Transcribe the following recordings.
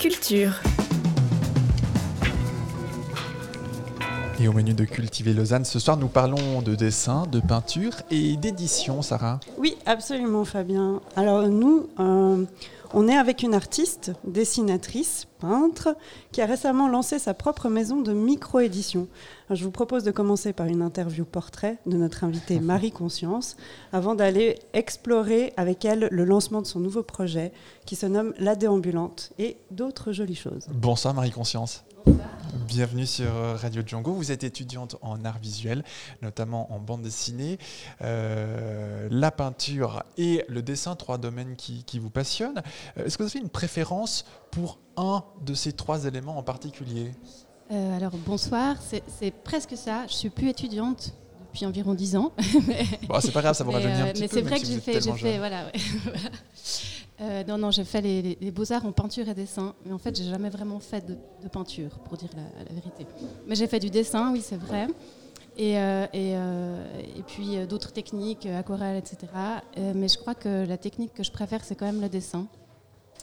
culture. Et au menu de Cultiver Lausanne, ce soir, nous parlons de dessin, de peinture et d'édition, Sarah. Oui, absolument, Fabien. Alors, nous, euh, on est avec une artiste, dessinatrice, peintre, qui a récemment lancé sa propre maison de micro-édition. Je vous propose de commencer par une interview portrait de notre invitée Marie Conscience, avant d'aller explorer avec elle le lancement de son nouveau projet, qui se nomme La Déambulante, et d'autres jolies choses. Bonsoir Marie Conscience. Bienvenue sur Radio Django. Vous êtes étudiante en art visuel, notamment en bande dessinée, euh, la peinture et le dessin, trois domaines qui, qui vous passionnent. Euh, est-ce que vous avez une préférence pour un de ces trois éléments en particulier? Euh, Alors bonsoir, c'est presque ça. Je suis plus étudiante depuis environ dix ans. bon, c'est pas grave, ça vous rajeunit un petit mais peu. Mais c'est vrai si que j'ai fait, fait, voilà. Ouais. Euh, non, non, j'ai fait les, les beaux-arts en peinture et dessin, mais en fait, j'ai jamais vraiment fait de, de peinture, pour dire la, la vérité. Mais j'ai fait du dessin, oui, c'est vrai. Et, euh, et, euh, et, puis euh, d'autres techniques, aquarelle, etc. Euh, mais je crois que la technique que je préfère, c'est quand même le dessin.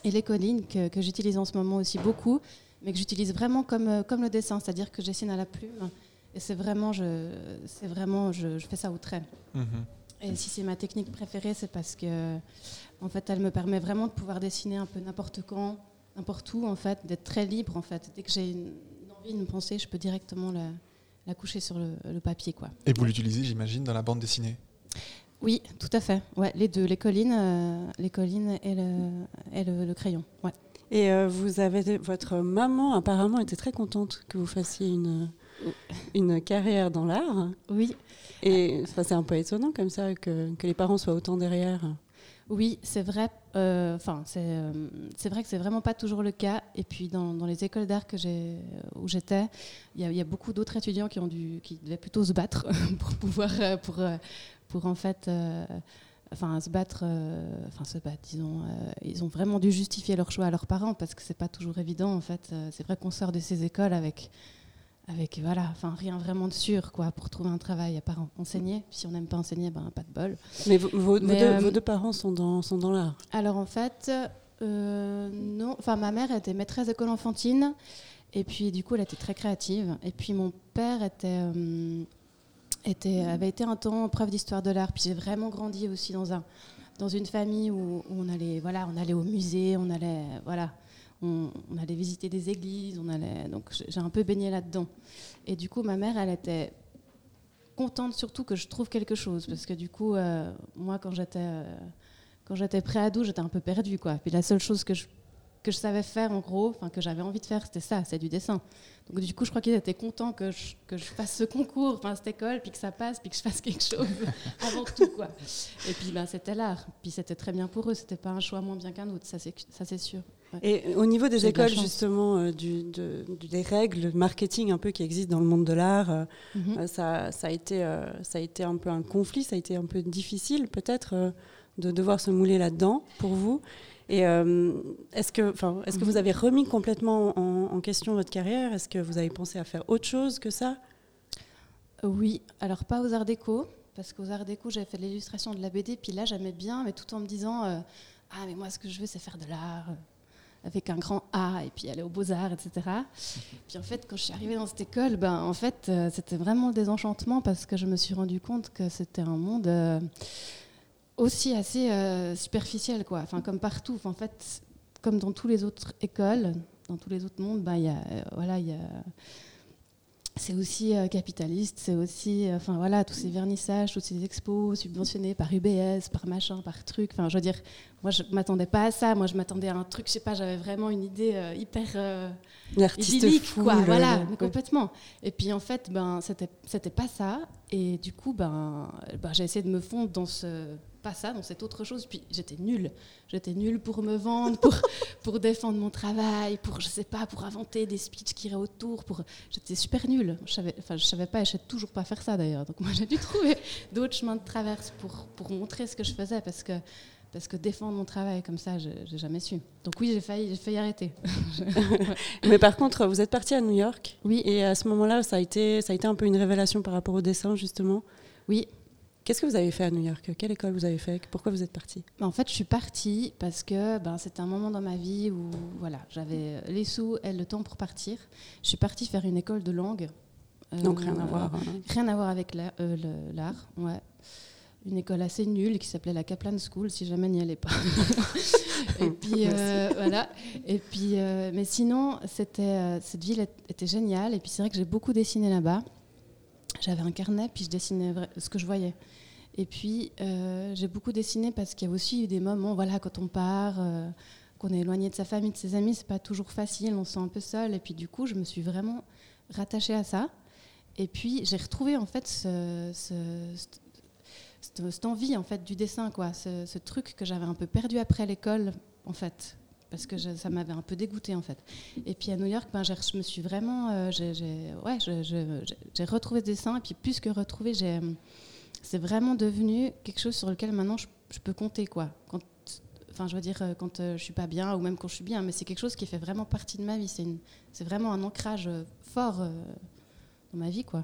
Et les collines, que, que j'utilise en ce moment aussi beaucoup, mais que j'utilise vraiment comme, euh, comme le dessin, c'est-à-dire que je dessine à la plume. Et c'est vraiment, je, c'est vraiment je, je, fais ça au trait. -hmm. Et si c'est ma technique préférée, c'est parce que en fait, elle me permet vraiment de pouvoir dessiner un peu n'importe quand, n'importe où, en fait, d'être très libre, en fait. Dès que j'ai une, une, envie, une pensée, je peux directement la, la coucher sur le, le, papier, quoi. Et vous l'utilisez, j'imagine, dans la bande dessinée? Oui, tout à fait. Ouais, les deux, les collines, euh, les collines et le, et le, le crayon. Ouais. Et euh, vous avez votre maman apparemment était très contente que vous fassiez une une carrière dans l'art. Oui. Et c'est un peu étonnant comme ça que, que les parents soient autant derrière. Oui, c'est vrai. Enfin, euh, c'est vrai que c'est vraiment pas toujours le cas. Et puis dans, dans les écoles d'art que j'ai où j'étais, il y, y, a beaucoup d'autres étudiants qui ont dû, qui devaient plutôt se battre pour pouvoir, pour, pour en fait. Euh, enfin se battre euh, enfin se battre disons euh, ils ont vraiment dû justifier leur choix à leurs parents parce que c'est pas toujours évident en fait euh, c'est vrai qu'on sort de ces écoles avec avec voilà, enfin rien vraiment de sûr quoi pour trouver un travail à part enseigner. Si on n'aime pas enseigner, ben pas de bol. Mais, vos, vos, Mais, vos, deux, vos deux, parents sont dans sont dans l'art. Alors en fait, non. Enfin ma mère était maîtresse d'école enfantine et puis du coup elle était très créative. Et puis mon père était était avait été un temps prof d'histoire de l'art. Puis j'ai vraiment grandi aussi dans un dans une famille où, on allait voilà on allait au musée, on allait voilà on, allait visiter des églises, on allait, donc j'ai un peu baigné là-dedans. Et du coup, ma mère, elle était contente surtout que je trouve quelque chose, parce que du coup, euh, moi, quand j'étais euh, quand j'étais pré-ado, j'étais un peu perdue, quoi. Puis la seule chose que je que je savais faire, en gros, enfin que j'avais envie de faire, c'était ça, c'est du dessin. Donc du coup, je crois qu'ils étaient contents que je, que je fasse ce concours, enfin cette école, puis que ça passe, puis que je fasse quelque chose avant tout, quoi. Et puis ben, c'était l'art, puis c'était très bien pour eux, c'était pas un choix moins bien qu'un autre, ça c'est sûr. Ouais. Et au niveau des écoles, de justement, euh, du, de, des règles marketing un peu qui existent dans le monde de l'art, euh, mm -hmm. ça, ça, a été, euh, ça a été un peu un conflit, ça a été un peu difficile peut-être euh, de devoir se mouler là-dedans pour vous. Et euh, est-ce que, enfin, est-ce que vous avez remis complètement en, question votre carrière? Est-ce que vous avez pensé à faire autre chose que ça? Oui, alors pas aux Arts Déco, parce qu'aux Arts Déco, j'avais fait l'illustration de la BD, puis là, j'aimais bien, mais tout en me disant euh, Ah, mais moi, ce que je veux, c'est faire de l'art avec un grand A et puis aller aux beaux-arts, etc. Puis en fait, quand je suis arrivée dans cette école, ben, en fait, euh, c'était vraiment le désenchantement parce que je me suis rendu compte que c'était un monde euh, aussi assez euh, superficiel, quoi. Enfin, comme partout. En fait, comme dans toutes les autres écoles, dans tous les autres mondes, ben, y a, voilà, y a c'est aussi euh, capitaliste, c'est aussi, enfin euh, voilà, tous ces vernissages, tous ces expos subventionnés par UBS, par machin, par truc. Enfin, je veux dire, moi je m'attendais pas à ça. Moi, je m'attendais à un truc, je sais pas, j'avais vraiment une idée euh, hyper euh, idyllique, fou, quoi. Voilà, complètement. Et puis en fait, ben c'était c'était pas ça. Et du coup, ben, ben j'ai essayé de me fondre dans ce pas ça, dans cette autre chose. Puis j'étais nulle. J'étais nulle pour me vendre, pour, pour défendre mon travail, pour, je sais pas, pour inventer des speeches qui iraient autour. Pour... J'étais super nulle. Je savais, enfin, je savais pas, et je sais toujours pas faire ça d'ailleurs. Donc moi, j'ai dû trouver d'autres chemins de traverse pour, pour montrer ce que je faisais parce que parce que défendre mon travail comme ça, je n'ai jamais su. Donc oui, j'ai failli, j'ai failli arrêter. Mais par contre, vous êtes partie à New York. Oui. Et à ce moment-là, ça a été, ça a été un peu une révélation par rapport au dessin, justement? Oui. Qu'est-ce que vous avez fait à New York? Quelle école vous avez fait? Pourquoi vous êtes partie? En fait, je suis partie parce que ben, c'était un moment dans ma vie où voilà, j'avais les sous et le temps pour partir. Je suis partie faire une école de langue. Donc rien à voir. hein. Rien à voir avec l'art, euh, l'art, ouais. Une école assez nulle qui s'appelait la Kaplan School, si jamais n'y allez pas. et puis euh, voilà. Et puis, euh, mais sinon, c'était euh, cette ville était géniale. Et puis c'est vrai que j'ai beaucoup dessiné là-bas. J'avais un carnet, puis je dessinais ce que je voyais. Et puis euh, j'ai beaucoup dessiné parce qu'il y a aussi eu des moments, voilà, quand on part. euh, qu'on est éloigné de sa famille, de ses amis, c'est pas toujours facile, on se sent un peu seul. Et puis du coup, je me suis vraiment rattachée à ça. Et puis j'ai retrouvé en fait ce- ce- cette, cette- cette envie en fait du dessin, quoi, ce, ce truc que j'avais un peu perdu après l'école, en fait, parce que ça m'avait un peu dégoûté en fait. Et puis à New York, ben, je me suis vraiment, euh, j'ai, retrouvé ce dessin. Et puis plus que retrouvé, j'ai, c'est vraiment devenu quelque chose sur lequel maintenant je, peux compter, quoi. Enfin, je veux dire, euh, quand euh, je suis pas bien ou même quand je suis bien, mais c'est quelque chose qui fait vraiment partie de ma vie. C'est, vraiment un ancrage euh, fort euh, dans ma vie, quoi.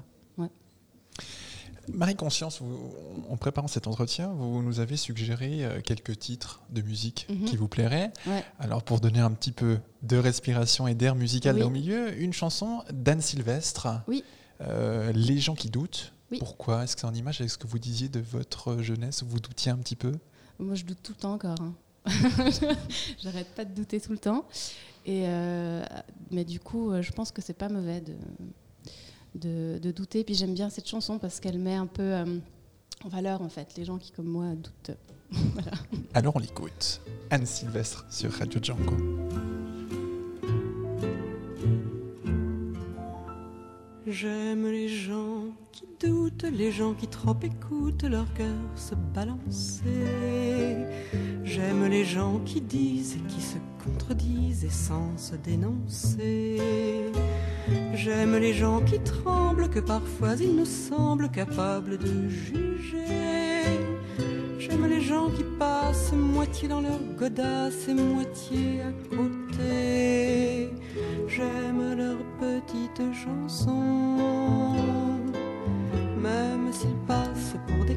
Marie-Conscience, vous- en préparant cet entretien, vous nous avez suggéré euh, quelques titres de musique Mhm. qui vous plairaient. Ouais. Alors, pour donner un petit peu de respiration et d'air musical Oui. là au milieu, une chanson d'Anne Sylvestre, Oui. euh, Les gens qui doutent. Oui. Pourquoi Est-ce que c'est en image? Avec ce que vous disiez de votre jeunesse où vous doutiez un petit peu? Moi, je doute tout le temps encore. hein. J'arrête pas de douter tout le temps. Et euh, mais du coup, je pense que c'est pas mauvais de, de, de douter. Puis j'aime bien cette chanson parce qu'elle met un peu euh, en valeur, en fait, les gens qui, comme moi, doutent. Alors, on l'écoute. Anne Sylvestre sur Radio Django. J'aime les gens qui doutent, les gens qui trop écoutent leur cœur se balancer. J'aime les gens qui disent et qui se contredisent et sans se dénoncer. J'aime les gens qui tremblent, que parfois ils nous semblent capables de juger. J'aime les gens qui passent moitié dans leur godasse et moitié à côté. J'aime leurs petites chansons, même s'ils passent pour des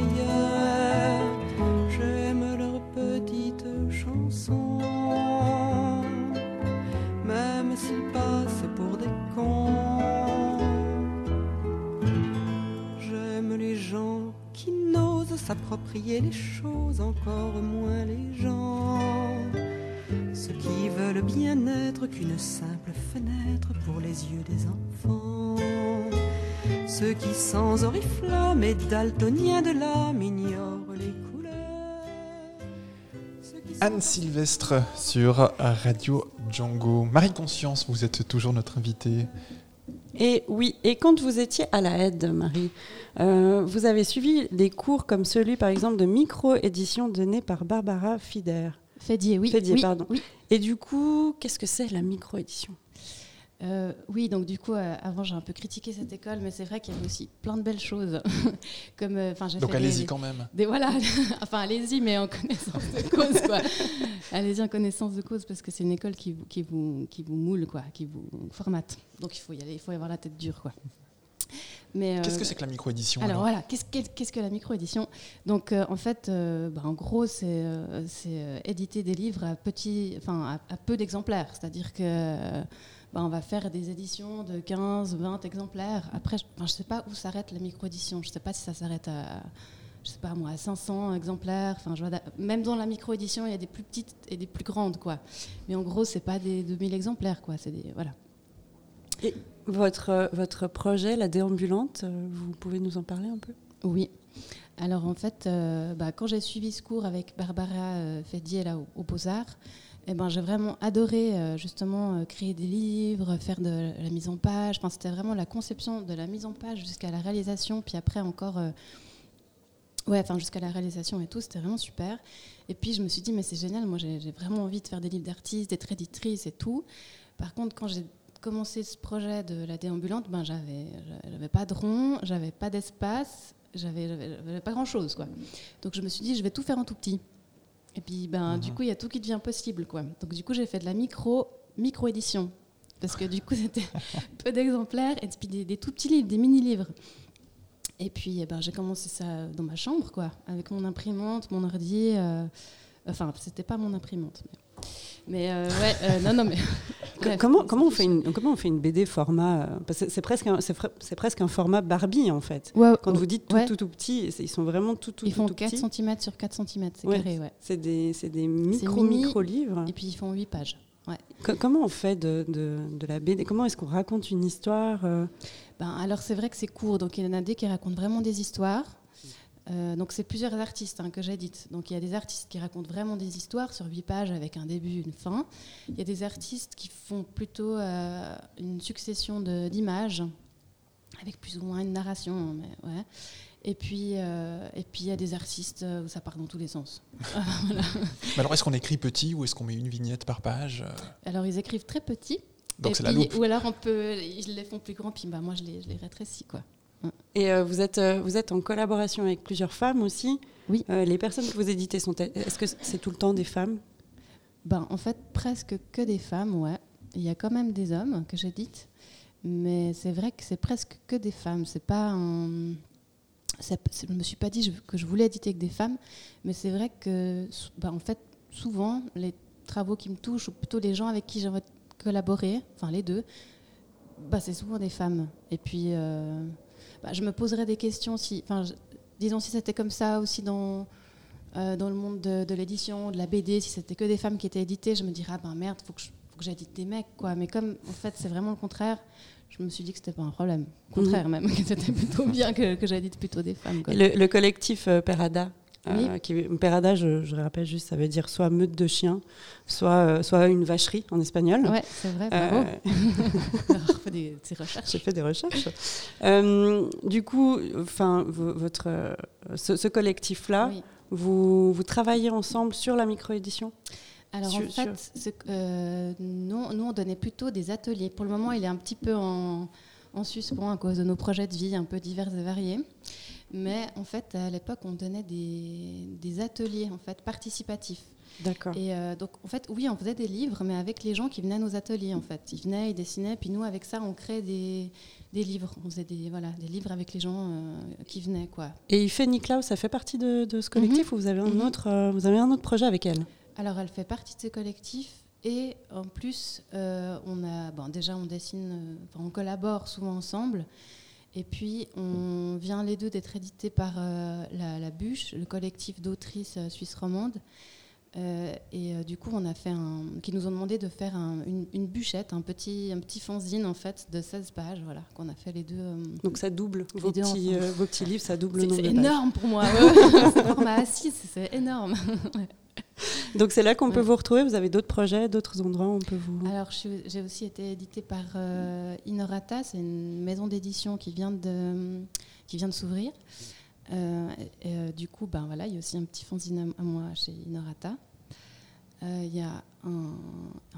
S'approprier les choses, encore moins les gens. Ceux qui veulent bien être qu'une simple fenêtre pour les yeux des enfants. Ceux qui sans oriflamme et daltoniens de l'âme ignorent les couleurs. Anne Sylvestre sur Radio Django. Marie-Conscience, vous êtes toujours notre invitée. Et oui, et quand vous étiez à la aide, Marie, euh, vous avez suivi des cours comme celui, par exemple, de micro-édition donné par Barbara Fider. Fédier, oui. Fédier, oui, pardon. Oui. Et du coup, qu'est-ce que c'est la micro-édition? Euh, oui, donc du coup, euh, avant j'ai un peu critiqué cette école, mais c'est vrai qu'il y avait aussi plein de belles choses. Comme, euh, enfin, Donc allez-y quand même. Des, voilà, enfin allez-y, mais en connaissance de cause, quoi. allez-y en connaissance de cause, parce que c'est une école qui vous, qui, vous, qui vous moule, quoi, qui vous formate. Donc il faut y aller, il faut y avoir la tête dure, quoi. Mais, Qu'est-ce euh, que c'est que la micro-édition alors alors? voilà, qu'est-ce qu'est- qu'est-ce que la micro-édition? Donc euh, en fait, euh, bah, en gros, c'est euh, c'est, euh, éditer des livres à, petit, enfin, à, à peu d'exemplaires. C'est-à-dire que bah, on va faire des éditions de 15, 20 exemplaires. Après, je ne sais pas où s'arrête la micro-édition. Je ne sais pas si ça s'arrête à, je sais pas moi, à 500 exemplaires. Enfin, je vois da- même dans la micro-édition, il y a des plus petites et des plus grandes, quoi. Mais en gros, c'est pas des 2000 exemplaires, quoi. C'est des voilà. votre, euh, votre projet, la déambulante, vous pouvez nous en parler un peu? Oui. Alors en fait, euh, bah, quand j'ai suivi ce cours avec Barbara euh, Fédier là, au, au Beaux-Arts, eh ben, j'ai vraiment adoré euh, justement euh, créer des livres, faire de la mise en page. Enfin, c'était vraiment la conception de la mise en page jusqu'à la réalisation, puis après encore euh, Ouais, enfin jusqu'à la réalisation et tout, c'était vraiment super. Et puis je me suis dit, mais c'est génial, moi j'ai vraiment envie de faire des livres d'artistes, d'être éditrice et tout. Par contre, quand j'ai commencé ce projet de la déambulante, ben j'avais, j'avais pas de rond, j'avais pas d'espace, j'avais- j'avais pas grand chose quoi. Donc je me suis dit, je vais tout faire en tout petit. Et puis ben du coup, il y a tout qui devient possible quoi. Donc du coup, j'ai fait de la micro micro édition parce que du coup, c'était peu d'exemplaires et puis des, des tout petits livres, des mini livres. Et puis, eh ben, j'ai commencé ça dans ma chambre, quoi, avec mon imprimante, mon ordi. euh, Enfin, c'était pas mon imprimante. Mais, mais, euh, ouais, euh, non, non, mais. Bref, comment, comment, on fait une, comment on fait une BD format euh, C'est presque, un- presque un format Barbie, en fait. Ouais, Quand vous dites tout, ouais. tout, tout petit, ils sont vraiment tout, tout, Ils font tout 4 petits. cm sur 4 cm, c'est carré, ouais. C'est des, c'est des micro, mini. micro livres. Et puis ils font 8 pages. Ouais. Comment on fait de, de, de la BD Comment est-ce qu'on raconte une histoire euh, Ben, alors c'est vrai que c'est court, donc il y en a des qui racontent vraiment des histoires. Euh, donc c'est plusieurs artistes hein, que j'édite. Donc il y a des artistes qui racontent vraiment des histoires sur 8 pages avec un début, une fin. Il y a des artistes qui font plutôt euh, une succession d'images avec plus ou moins une narration. mais ouais. Et puis euh, et puis il y a des artistes où ça part dans tous les sens. Alors, est-ce qu'on écrit petit ou est-ce qu'on met une vignette par page Alors ils écrivent très petit. Donc c'est la loupe. Ou alors on peut, ils les font plus grands, puis bah, moi je les, je les rétrécis quoi. Et euh, vous, êtes, euh, vous êtes en collaboration avec plusieurs femmes aussi. Oui. Euh, les personnes que vous éditez sont. Est-ce que c'est tout le temps des femmes? Ben, en fait, presque que des femmes, ouais. Il y a quand même des hommes que j'édite, mais c'est vrai que c'est presque que des femmes. C'est pas un... Je me suis pas dit que je voulais éditer que des femmes, mais c'est vrai que, ben, en fait, souvent, les travaux qui me touchent, ou plutôt les gens avec qui j'ai envie de collaborer, enfin les deux, bah, c'est souvent des femmes. Et puis, euh, bah, je me poserais des questions si, enfin, disons si c'était comme ça aussi dans euh, dans le monde de, de l'édition, de la BD, si c'était que des femmes qui étaient éditées, je me dirais ah ben merde, faut que je- faut que j'édite des mecs quoi. Mais comme en fait c'est vraiment le contraire, je me suis dit que c'était pas un problème. Au contraire même, que c'était plutôt bien que, que j'édite plutôt des femmes. quoi. Et le, le collectif euh, Perada. Euh, Oui. qui, Perada, je, je rappelle juste, ça veut dire soit meute de chiens, soit, euh, soit une vacherie en espagnol. Ouais, c'est vrai, bravo. Euh, des, des recherches. J'ai fait des recherches. Euh, du coup, enfin, votre, euh, ce, ce collectif-là, Oui. vous, vous travaillez ensemble sur la microédition? Alors Sur- en fait, ce- euh, nous, nous, on donnait plutôt des ateliers. Pour le moment, il est un petit peu en, en suspens à cause de nos projets de vie un peu divers et variés. Mais en fait, à l'époque, on donnait des, des ateliers en fait participatifs. D'accord. Et euh, donc, en fait, oui, on faisait des livres, mais avec les gens qui venaient à nos ateliers, en fait. Ils venaient, ils dessinaient, puis nous, avec ça, on créait des, des livres. On faisait des, voilà, des livres avec les gens euh, qui venaient, quoi. Et Ife Niklaus, ça fait partie de, de ce collectif ou vous avez, un Mhm. autre, euh, vous avez un autre projet avec elle? Alors, elle fait partie de ce collectif. Et en plus, on a, bon, déjà, on dessine, on collabore souvent ensemble. Et puis, on vient les deux d'être édités par euh, la, la Bûche, le collectif d'autrices euh, suisses romandes. Euh, et euh, du coup, on a fait un, qui nous ont demandé de faire un- une, une bûchette, un petit, un petit fanzine en fait de 16 pages, voilà, qu'on a fait les deux. Donc ça double vos petits, vos petits livres, ça double le nombre c'est pages. énorme pour moi. ouais, ouais. c'est format A6, c'est énorme. Donc c'est là qu'on peut vous retrouver. Vous avez d'autres projets, d'autres endroits où on peut vous. Alors, j'ai aussi été éditée par euh, Inorata, c'est une maison d'édition qui vient de, qui vient de s'ouvrir. Euh, euh, du coup, ben voilà, il y a aussi un petit fanzine à, moi chez Inorata. Il y a un,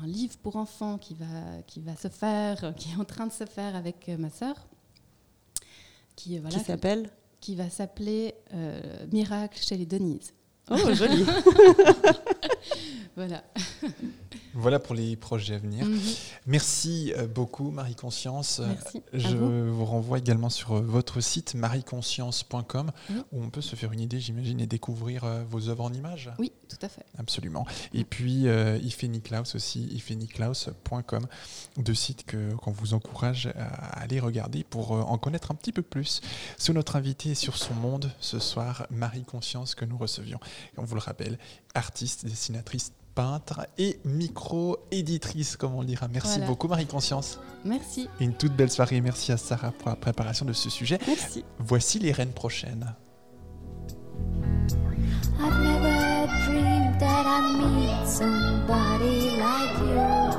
un livre pour enfants qui va, qui va se faire, qui est en train de se faire avec ma sœur, qui, voilà, qui s'appelle? qui va s'appeler Miracle chez les Denise. Oh, joli. Voilà. Voilà pour les projets à venir. Mhm. Merci euh, beaucoup, Marie-Conscience. Merci. À Je vous. vous renvoie également sur euh, votre site marieconscience.com où on peut se faire une idée, j'imagine, et découvrir euh, vos œuvres en images. Oui, tout à fait. Absolument. Et puis, euh, aussi, ifeniklaus.com, deux sites que- qu'on vous encourage à aller regarder pour en connaître un petit peu plus sur notre invité et sur son monde ce soir, Marie Conscience, que nous recevions. Et on vous le rappelle, artiste, dessinatrice, peintre et micro-éditrice, comme on le dira. Merci Voilà. beaucoup, Marie Conscience. Merci. Une toute belle soirée. Merci à Sarah pour la préparation de ce sujet. Merci. Voici les reines prochaines. I've never dreamed that I'd meet somebody like you.